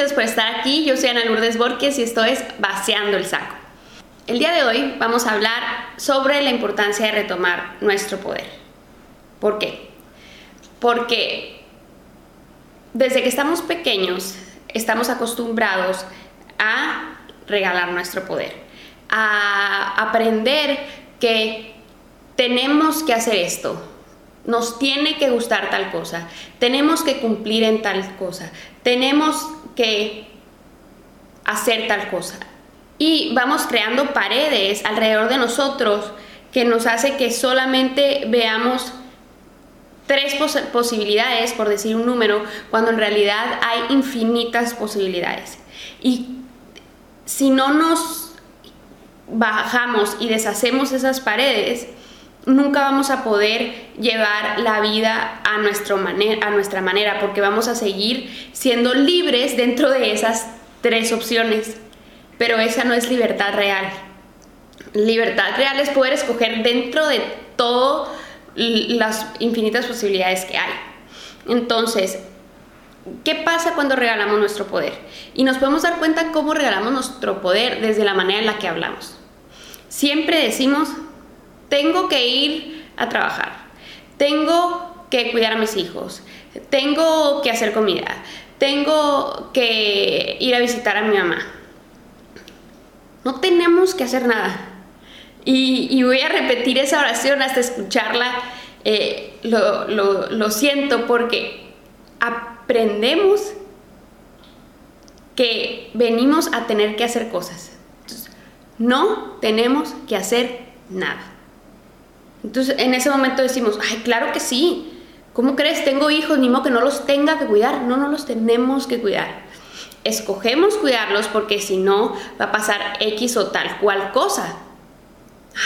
muchas por estar aquí. Yo soy Ana Lourdes Borges y esto es Vaciando el Saco. El día de hoy vamos a hablar sobre la importancia de retomar nuestro poder. ¿Por qué? Porque desde que estamos pequeños estamos acostumbrados a regalar nuestro poder, a aprender que tenemos que hacer esto, nos tiene que gustar tal cosa, tenemos que cumplir en tal cosa, tenemos que hacer tal cosa. Y vamos creando paredes alrededor de nosotros que nos hace que solamente veamos tres posibilidades, por decir un número, cuando en realidad hay infinitas posibilidades. Y si no nos bajamos y deshacemos esas paredes, nunca vamos a poder llevar la vida a, nuestro a nuestra manera, porque vamos a seguir siendo libres dentro de esas tres opciones. Pero esa no es libertad real. Libertad real es poder escoger dentro de todas las infinitas posibilidades que hay. Entonces, ¿qué pasa cuando regalamos nuestro poder? Y nos podemos dar cuenta cómo regalamos nuestro poder desde la manera en la que hablamos. Siempre decimos, tengo que ir a trabajar, tengo que cuidar a mis hijos, tengo que hacer comida, tengo que ir a visitar a mi mamá. No tenemos que hacer nada. Y, voy a repetir esa oración hasta escucharla. Eh, lo, lo siento porque aprendemos que venimos a tener que hacer cosas. no tenemos que hacer nada. Entonces en ese momento decimos, ay, claro que sí. ¿Cómo crees? Tengo hijos, ni modo que no los tenga que cuidar. No, no los tenemos que cuidar. Escogemos cuidarlos porque si no va a pasar X o tal cual cosa.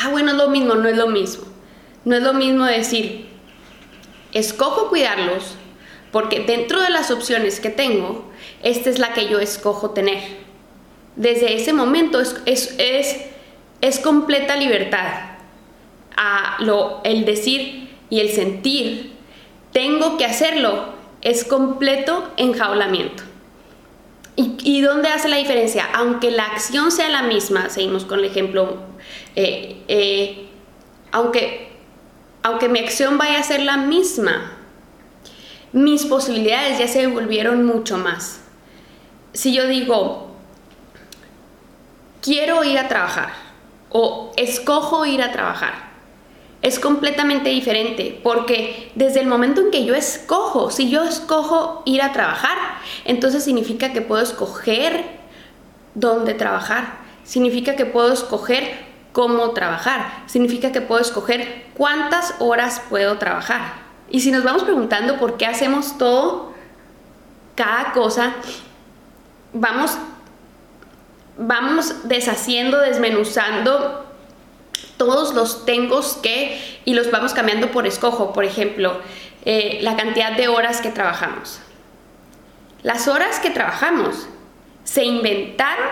Ah, bueno, es lo mismo, no es lo mismo. No es lo mismo decir, escojo cuidarlos porque dentro de las opciones que tengo, esta es la que yo escojo tener. Desde ese momento es, es, es, es completa libertad a lo, el decir y el sentir, tengo que hacerlo, es completo enjaulamiento. ¿Y, ¿Y, dónde hace la diferencia? Aunque la acción sea la misma, seguimos con el ejemplo, eh, eh, aunque, aunque mi acción vaya a ser la misma, mis posibilidades ya se volvieron mucho más. Si yo digo, quiero ir a trabajar o escojo ir a trabajar, es completamente diferente, porque desde el momento en que yo escojo, si yo escojo ir a trabajar, entonces significa que puedo escoger dónde trabajar, significa que puedo escoger cómo trabajar, significa que puedo escoger cuántas horas puedo trabajar. Y si nos vamos preguntando por qué hacemos todo, cada cosa, vamos, vamos deshaciendo, desmenuzando todos los tengo que y los vamos cambiando por escojo. Por ejemplo, eh, la cantidad de horas que trabajamos. Las horas que trabajamos se inventaron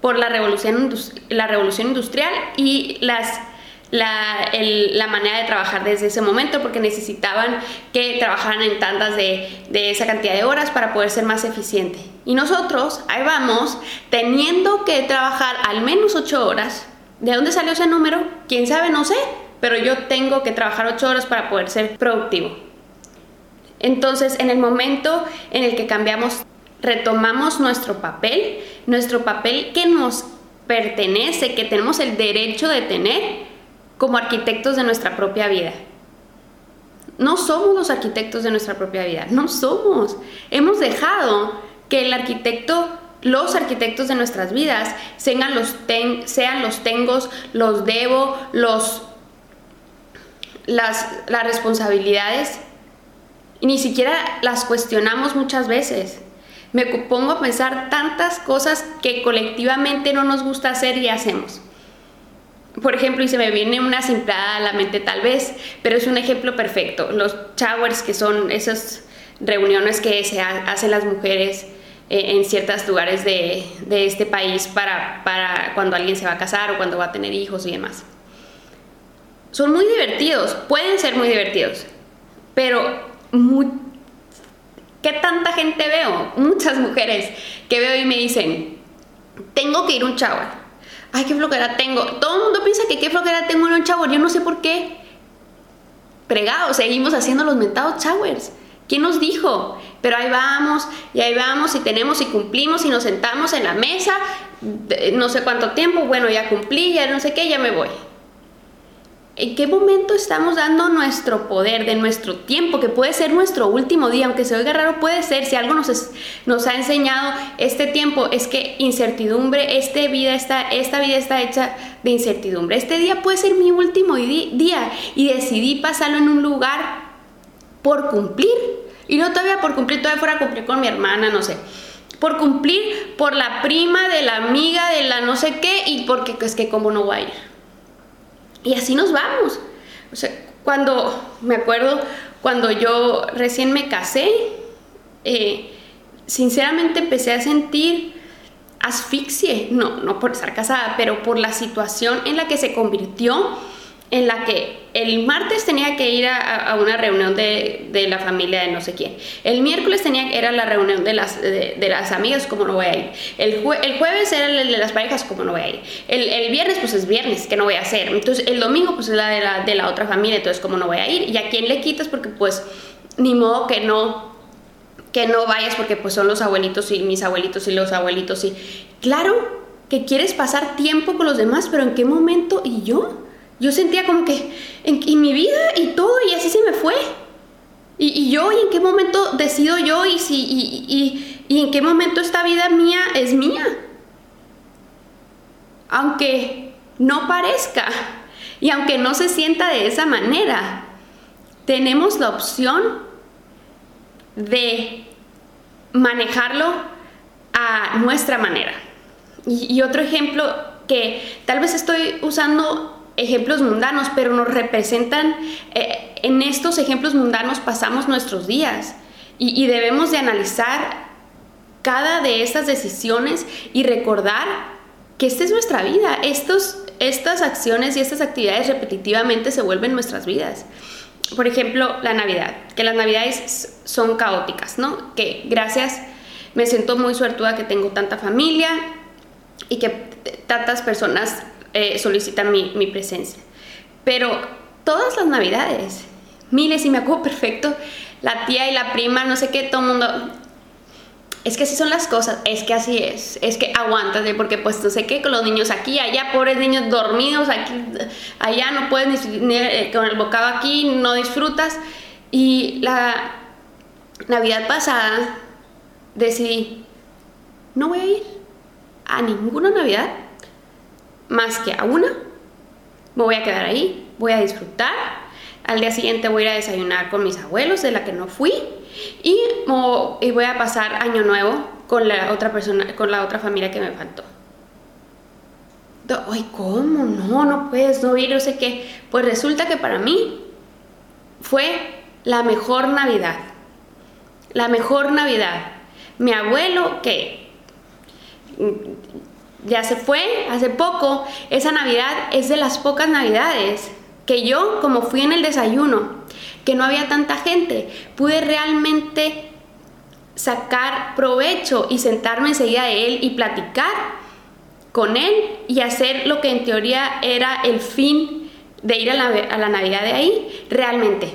por la revolución, la revolución industrial y las, la, la, manera de trabajar desde ese momento porque necesitaban que trabajaran en tandas de, de esa cantidad de horas para poder ser más eficiente. Y nosotros, ahí vamos, teniendo que trabajar al menos 8 horas ¿De dónde salió ese número? ¿Quién sabe? No sé, pero yo tengo que trabajar ocho horas para poder ser productivo. Entonces, en el momento en el que cambiamos, retomamos nuestro papel, nuestro papel que nos pertenece, que tenemos el derecho de tener como arquitectos de nuestra propia vida. No somos los arquitectos de nuestra propia vida, no somos. Hemos dejado que el arquitecto los arquitectos de nuestras vidas sean los, sean los tengos, los debo, los, las, las responsabilidades, y ni siquiera las cuestionamos muchas veces. Me pongo a pensar tantas cosas que colectivamente no nos gusta hacer y hacemos. Por ejemplo, y se me viene una simplada a la mente tal vez, pero es un ejemplo perfecto. Los showers, que son esas reuniones que se hacen las mujeres eh, en ciertos lugares de, este país para, para cuando alguien se va a casar o cuando va a tener hijos y demás. Son muy divertidos, pueden ser muy divertidos, pero ¿Qué tanta gente veo? Muchas mujeres que veo y me dicen, tengo que ir a un shower. Ay, qué flojera tengo. Todo el mundo piensa que qué flojera tengo en un shower. Yo no sé por qué. Pregados, seguimos haciendo los mentados showers. ¿Quién nos dijo? Pero ahí vamos, y ahí vamos, y tenemos, y cumplimos, y nos sentamos en la mesa, no sé cuánto tiempo, bueno, ya cumplí, ya no sé qué, ya me voy. ¿En qué momento estamos dando nuestro poder, de nuestro tiempo, que puede ser nuestro último día, aunque se oiga raro, puede ser, si algo nos, nos ha enseñado este tiempo, es que incertidumbre, este vida está, esta vida está hecha de incertidumbre. Este día puede ser mi último día y decidí pasarlo en un lugar por cumplir. Y no todavía por cumplir, todavía fuera a cumplir con mi hermana, no sé. Por cumplir por la prima de la amiga de la no sé qué y porque es que como no voy a ir. Y así nos vamos. O sea, cuando, me acuerdo, cuando yo recién me casé, eh, sinceramente empecé a sentir asfixie, no, no por estar casada, pero por la situación en la que se convirtió en la que el martes tenía que ir a, una reunión de, la familia de no sé quién. El miércoles tenía era la reunión de las, de, las amigas, como no voy a ir. El, el, jueves era el de las parejas, como no voy a ir. El, viernes, pues es viernes, que no voy a hacer. Entonces, el domingo, pues es la de la, de la otra familia, entonces, como no voy a ir. ¿Y a quién le quitas? Porque, pues, ni modo que no que no vayas porque pues son los abuelitos y mis abuelitos y los abuelitos y claro que quieres pasar tiempo con los demás, pero ¿en qué momento y yo? Yo sentía como que en, mi vida y todo, y así se me fue. Y, yo, ¿y en qué momento decido yo? Y, si, y, en qué momento esta vida mía es mía? Aunque no parezca y aunque no se sienta de esa manera, tenemos la opción de manejarlo a nuestra manera. Y, otro ejemplo que tal vez estoy usando ejemplos mundanos, pero nos representan, eh, en estos ejemplos mundanos pasamos nuestros días y, debemos de analizar cada de estas decisiones y recordar que esta es nuestra vida, Estos, estas acciones y estas actividades repetitivamente se vuelven nuestras vidas. Por ejemplo, la Navidad, que las Navidades son caóticas, ¿no? Que gracias, me siento muy suertuda que tengo tanta familia y que tantas personas eh, solicitan mi, mi, presencia. Pero todas las navidades, miles, y me acuerdo perfecto, la tía y la prima, no sé qué, todo el mundo... Es que así son las cosas, es que así es, es que aguántate, porque pues no sé qué, con los niños aquí, allá, pobres niños dormidos, aquí, allá no puedes ni, eh, con el bocado aquí, no disfrutas. Y la Navidad pasada decidí, no voy a ir a ninguna Navidad más que a una. Me voy a quedar ahí, voy a disfrutar. Al día siguiente voy a ir a desayunar con mis abuelos, de la que no fui. Y, voy a pasar año nuevo con la otra persona, con la otra familia que me faltó. Ay, ¿cómo? No, no puedes no ir, no sé qué. Pues resulta que para mí fue la mejor Navidad. La mejor Navidad. Mi abuelo, que ya se fue hace poco, esa Navidad es de las pocas Navidades que yo, como fui en el desayuno, que no había tanta gente, pude realmente sacar provecho y sentarme enseguida de él y platicar con él y hacer lo que en teoría era el fin de ir a la, Navidad de ahí, realmente.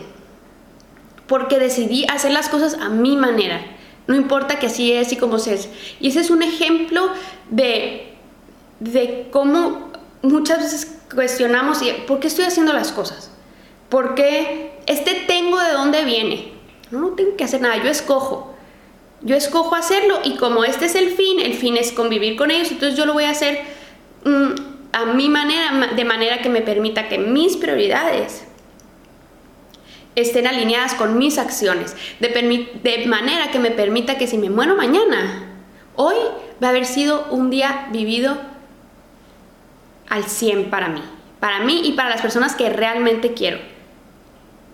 Porque decidí hacer las cosas a mi manera. No importa que así es y como se es. Y ese es un ejemplo de de cómo muchas veces cuestionamos, ¿por qué estoy haciendo las cosas? ¿Por qué este tengo de dónde viene? No, no tengo que hacer nada, yo escojo. Yo escojo hacerlo y como este es el fin, el fin es convivir con ellos, entonces yo lo voy a hacer mm, a mi manera, de manera que me permita que mis prioridades estén alineadas con mis acciones, de, de manera que me permita que si me muero mañana, hoy va a haber sido un día vivido al 100 para mí, para mí y para las personas que realmente quiero.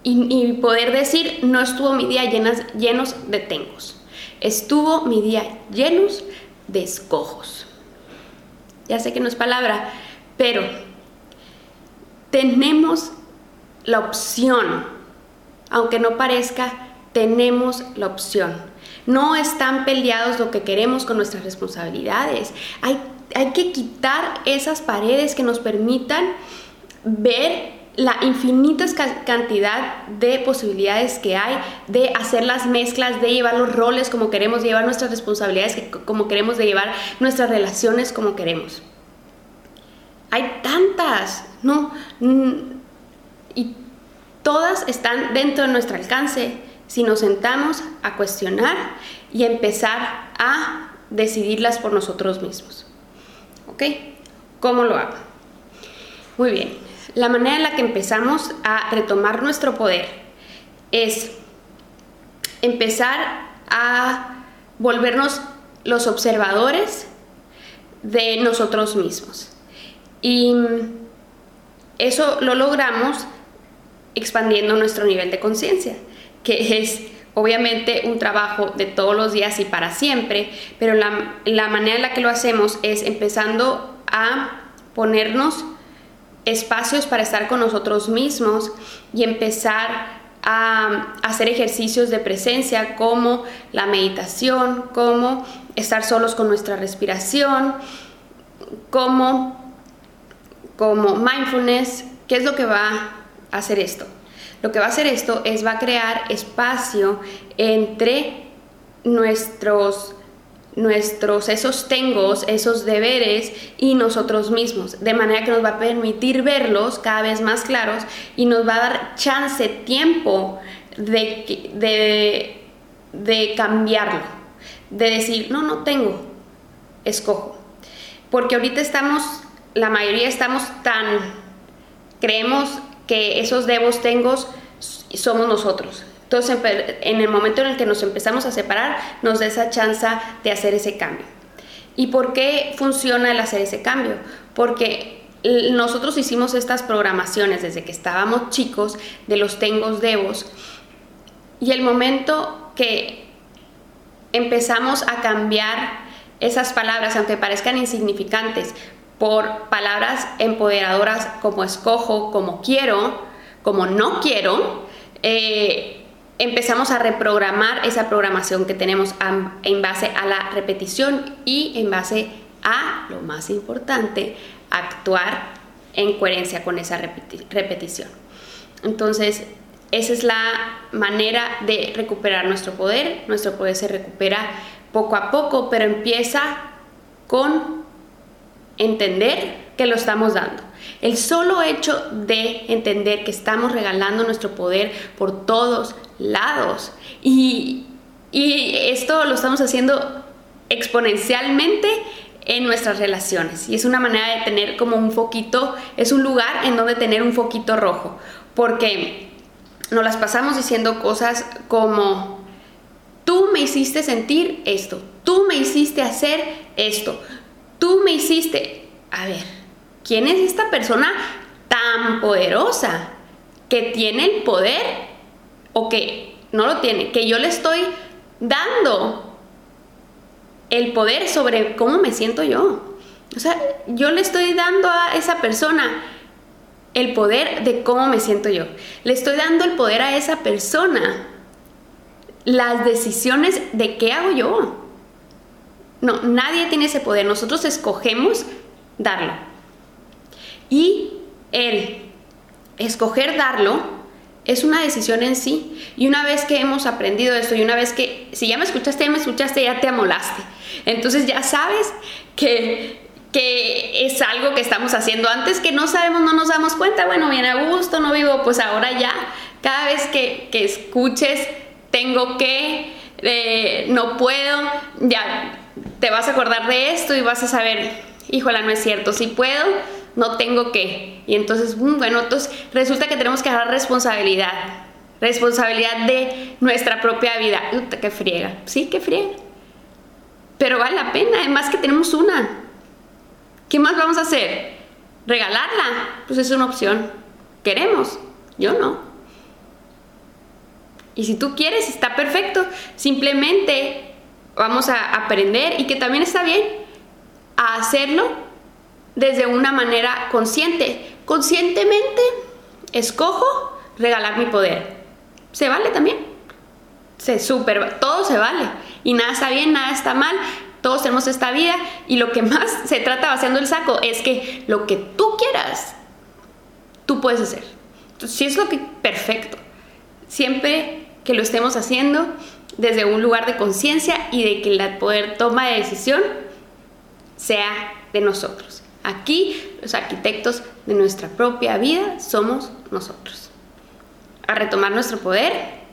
Y, poder decir, no estuvo mi día llenas, llenos de tengos, estuvo mi día llenos de escojos. Ya sé que no es palabra, pero tenemos la opción, aunque no parezca, tenemos la opción. No están peleados lo que queremos con nuestras responsabilidades. Hay, hay que quitar esas paredes que nos permitan ver la infinita cantidad de posibilidades que hay de hacer las mezclas, de llevar los roles como queremos, de llevar nuestras responsabilidades como queremos, de llevar nuestras relaciones como queremos. Hay tantas, ¿no? Y todas están dentro de nuestro alcance si nos sentamos a cuestionar y empezar a decidirlas por nosotros mismos. ¿Ok? ¿Cómo lo hago? Muy bien. La manera en la que empezamos a retomar nuestro poder es empezar a volvernos los observadores de nosotros mismos. Y eso lo logramos expandiendo nuestro nivel de conciencia, que es obviamente un trabajo de todos los días y para siempre, pero la, la, manera en la que lo hacemos es empezando a ponernos espacios para estar con nosotros mismos y empezar a hacer ejercicios de presencia como la meditación, como estar solos con nuestra respiración, como, como mindfulness. ¿Qué es lo que va a hacer esto? Lo que va a hacer esto es va a crear espacio entre nuestros nuestros, esos tengos, esos deberes y nosotros mismos, de manera que nos va a permitir verlos cada vez más claros y nos va a dar chance, tiempo de, de, de cambiarlo, de decir, no, no tengo, escojo. Porque ahorita estamos, la mayoría estamos tan, creemos que esos debos, tengos somos nosotros entonces, en el momento en el que nos empezamos a separar, nos da esa chance de hacer ese cambio. ¿Y por qué funciona el hacer ese cambio? Porque nosotros hicimos estas programaciones desde que estábamos chicos de los tengos devos y el momento que empezamos a cambiar esas palabras, aunque parezcan insignificantes, por palabras empoderadoras como escojo, como quiero, como no quiero, eh, empezamos a reprogramar esa programación que tenemos en base a la repetición y en base a, lo más importante, actuar en coherencia con esa repetición. Entonces, esa es la manera de recuperar nuestro poder. Nuestro poder se recupera poco a poco, pero empieza con entender que lo estamos dando. El solo hecho de entender que estamos regalando nuestro poder por todos lados. Y, esto lo estamos haciendo exponencialmente en nuestras relaciones. Y es una manera de tener como un foquito, es un lugar en donde tener un foquito rojo, porque nos las pasamos diciendo cosas como tú me hiciste sentir esto, tú me hiciste hacer esto, tú me hiciste, a ver, ¿quién es esta persona tan poderosa que tiene el poder o que no lo tiene, que yo le estoy dando el poder sobre cómo me siento yo? O sea, yo le estoy dando a esa persona el poder de cómo me siento yo. Le estoy dando el poder a esa persona las decisiones de qué hago yo. No, nadie tiene ese poder. Nosotros escogemos darlo. Y el escoger darlo es una decisión en sí. Y una vez que hemos aprendido esto y una vez que, si ya me escuchaste, ya me escuchaste, ya te amolaste. Entonces ya sabes que, que es algo que estamos haciendo antes que no sabemos, no nos damos cuenta. Bueno, bien a gusto, no vivo, pues ahora ya, cada vez que, que escuches, tengo que, eh, no puedo, ya te vas a acordar de esto y vas a saber, híjola, no es cierto, si puedo, no tengo que. Y entonces, mm, bueno, entonces resulta que tenemos que dar responsabilidad. Responsabilidad de nuestra propia vida. Que friega. Sí, que friega. Pero vale la pena, además que tenemos una. ¿Qué más vamos a hacer? ¿Regalarla? Pues es una opción. ¿Queremos? Yo no. Y si tú quieres, está perfecto. Simplemente vamos a aprender y que también está bien a hacerlo desde una manera consciente. Conscientemente escojo regalar mi poder. ¿Se vale también? se super, todo se vale y nada está bien, nada está mal, todos tenemos esta vida y lo que más se trata vaciando el saco es que lo que tú quieras, tú puedes hacer. Si es lo que perfecto, siempre que lo estemos haciendo desde un lugar de conciencia y de que la poder toma de decisión sea de nosotros. Aquí los arquitectos de nuestra propia vida somos nosotros. A retomar nuestro poder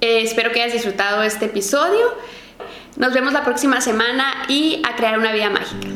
eh, espero que hayas disfrutado este episodio. Nos vemos la próxima semana y a crear una vida mágica.